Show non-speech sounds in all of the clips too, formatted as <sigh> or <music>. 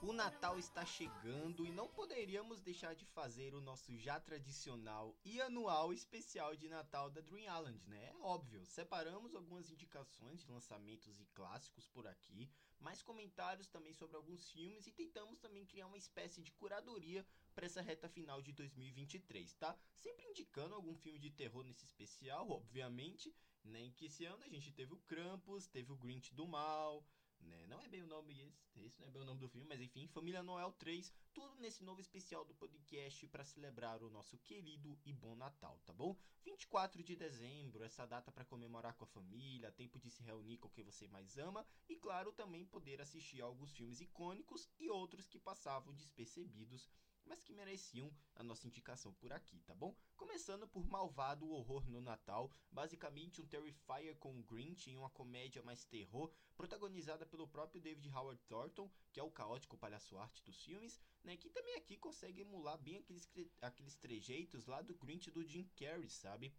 O Natal está chegando e não poderíamos deixar de fazer o nosso já tradicional e anual especial de Natal da Dream Island, né? É óbvio, separamos algumas indicações de lançamentos e clássicos por aqui, mais comentários também sobre alguns filmes e tentamos também criar uma espécie de curadoria para essa reta final de 2023, tá? Sempre indicando algum filme de terror nesse especial, obviamente, né? Que esse ano a gente teve o Krampus, teve o Grinch do Mal, né? Não é bem o nome esse, esse não é bem o nome do filme, mas enfim, Família Noel 3, tudo nesse novo especial do podcast para celebrar o nosso querido e bom Natal, tá bom? 24 de dezembro, essa data para comemorar com a família, tempo de se reunir com quem você mais ama e claro, também poder assistir alguns filmes icônicos e outros que passavam despercebidos mas que mereciam a nossa indicação por aqui, tá bom? Começando por Malvado Horror no Natal, basicamente um Terrifier com Grinch em uma comédia mais terror, protagonizada pelo próprio David Howard Thornton, que é o caótico palhaço arte dos filmes, né? Que também aqui consegue emular bem aqueles, aqueles trejeitos lá do Grinch do Jim Carrey, sabe?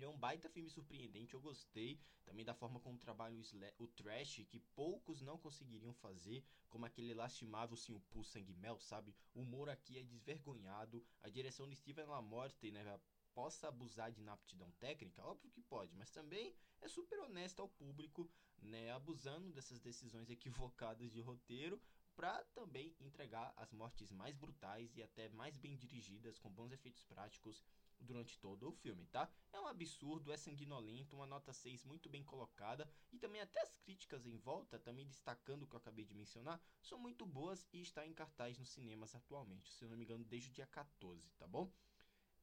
É um baita filme surpreendente, eu gostei também da forma como trabalha o, o trash, que poucos não conseguiriam fazer, como aquele lastimável sim, o Pulse Sangue Mel, sabe? O humor aqui é desvergonhado, a direção de Steven LaMorte, né, possa abusar de inaptidão técnica, óbvio que pode, mas também é super honesta ao público, né, abusando dessas decisões equivocadas de roteiro, para também entregar as mortes mais brutais e até mais bem dirigidas, com bons efeitos práticos durante todo o filme, tá? É um absurdo, é sanguinolento, uma nota 6 muito bem colocada e também até as críticas em volta, também destacando o que eu acabei de mencionar, são muito boas e está em cartaz nos cinemas atualmente, se não me engano, desde o dia 14, tá bom?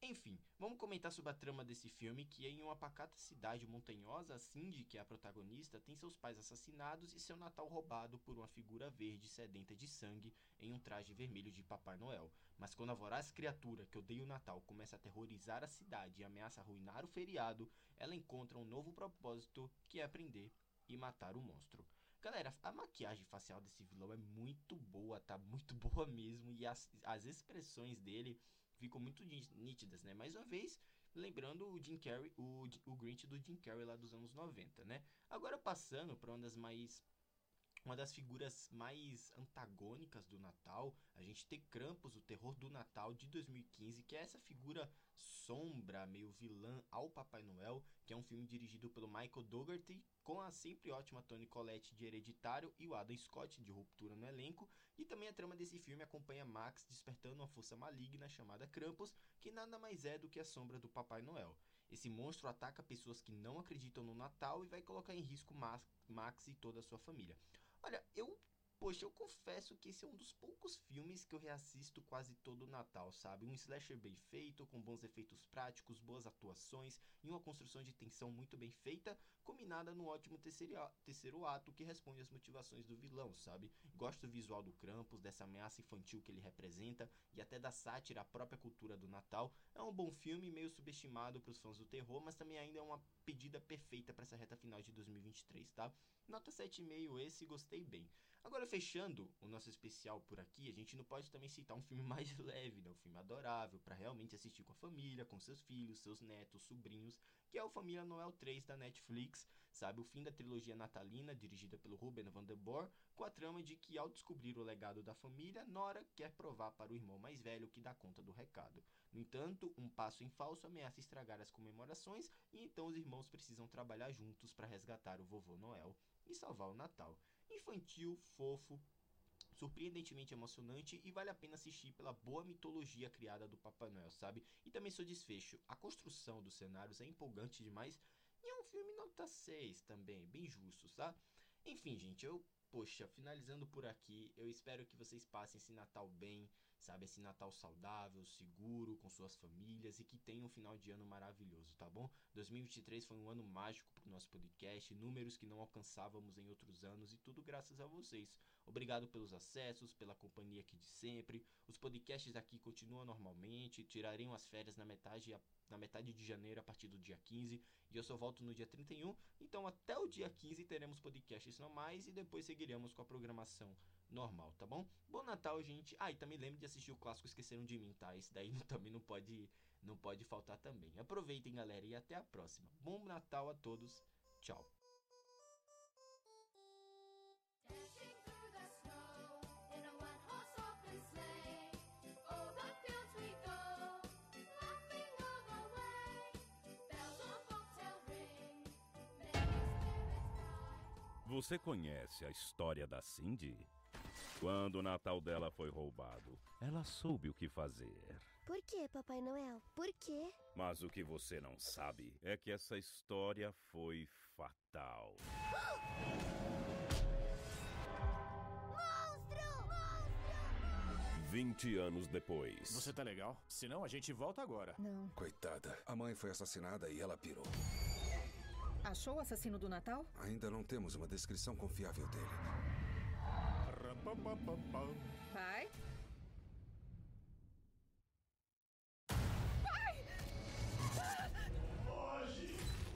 Enfim, vamos comentar sobre a trama desse filme, que é em uma pacata cidade montanhosa, a Cindy, que é a protagonista, tem seus pais assassinados e seu Natal roubado por uma figura verde sedenta de sangue em um traje vermelho de Papai Noel. Mas quando a voraz criatura que odeia o Natal começa a aterrorizar a cidade e ameaça arruinar o feriado, ela encontra um novo propósito, que é aprender e matar o monstro. Galera, a maquiagem facial desse vilão é muito boa, tá? Muito <laughs> boa mesmo. E as, as expressões dele ficam muito nítidas, né? Mais uma vez, lembrando o Jim Carrey, o, o Grinch do Jim Carrey lá dos anos 90, né? Agora passando para uma das mais uma das figuras mais antagônicas do Natal, a gente tem Krampus, o terror do Natal de 2015, que é essa figura sombra, meio vilã ao Papai Noel, que é um filme dirigido pelo Michael Dougherty, com a sempre ótima Toni Collette de Hereditário e o Adam Scott de Ruptura no elenco, e também a trama desse filme acompanha Max despertando uma força maligna chamada Krampus, que nada mais é do que a sombra do Papai Noel. Esse monstro ataca pessoas que não acreditam no Natal e vai colocar em risco Max e toda a sua família. Olha, eu Poxa, eu confesso que esse é um dos poucos filmes que eu reassisto quase todo o Natal, sabe? Um slasher bem feito, com bons efeitos práticos, boas atuações e uma construção de tensão muito bem feita, combinada no ótimo terceiro, terceiro ato que responde às motivações do vilão, sabe? Gosto do visual do Krampus, dessa ameaça infantil que ele representa e até da sátira à própria cultura do Natal. É um bom filme, meio subestimado para os fãs do terror, mas também ainda é uma pedida perfeita para essa reta final de 2023, tá? Nota 7,5 esse, gostei bem. Agora, fechando o nosso especial por aqui, a gente não pode também citar um filme <laughs> mais leve, né? Um filme adorável, para realmente assistir com a família, com seus filhos, seus netos, sobrinhos, que é o Família Noel 3 da Netflix, sabe? O fim da trilogia natalina, dirigida pelo Ruben van der Boer, com a trama de que, ao descobrir o legado da família, Nora quer provar para o irmão mais velho que dá conta do recado. No entanto, um passo em falso ameaça estragar as comemorações e então os irmãos precisam trabalhar juntos para resgatar o vovô Noel e salvar o Natal infantil, fofo, surpreendentemente emocionante e vale a pena assistir pela boa mitologia criada do Papai Noel, sabe? E também seu desfecho. A construção dos cenários é empolgante demais e é um filme nota 6 também, bem justo, tá? Enfim, gente, eu poxa, finalizando por aqui, eu espero que vocês passem esse Natal bem, sabe? Esse Natal saudável, seguro, com suas famílias e que tenham um final de ano maravilhoso, tá bom? 2023 foi um ano mágico pro nosso podcast, números que não alcançávamos em outros anos e tudo graças a vocês. Obrigado pelos acessos, pela companhia aqui de sempre. Os podcasts aqui continuam normalmente, tirarem as férias na metade na metade de janeiro, a partir do dia 15. E eu só volto no dia 31. Então, até o dia 15 teremos podcasts normais e depois seguiremos com a programação normal, tá bom? Bom Natal, gente. Ah, e também lembre de assistir o clássico Esqueceram de Mim, tá? Esse daí <laughs> também não pode, não pode faltar também. Aproveitem, galera, e até a próxima. Bom Natal a todos. Tchau. Você conhece a história da Cindy? Quando o Natal dela foi roubado, ela soube o que fazer. Por que, Papai Noel? Por quê? Mas o que você não sabe é que essa história foi fatal. Monstro! Monstro! 20 anos depois. Você tá legal? Senão a gente volta agora. Não. Coitada, a mãe foi assassinada e ela pirou. Achou o assassino do Natal? Ainda não temos uma descrição confiável dele. Rapapapapam. Pai?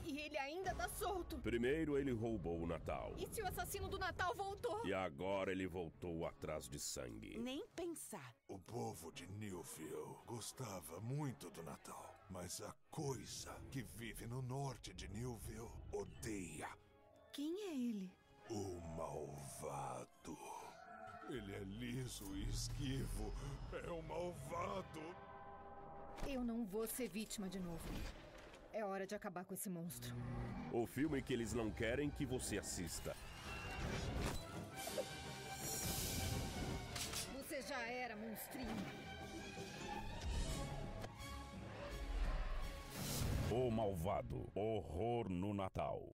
E ele ainda tá solto. Primeiro ele roubou o Natal. E se o assassino do Natal voltou? E agora ele voltou atrás de sangue. Nem pensar. O povo de Newville gostava muito do Natal, mas a coisa que vive no norte de Newville odeia Quem é ele? o malvado. Ele é liso e esquivo, é o malvado. Eu não vou ser vítima de novo. É hora de acabar com esse monstro. O filme que eles não querem que você assista. Você já era monstrinho. O Malvado. Horror no Natal.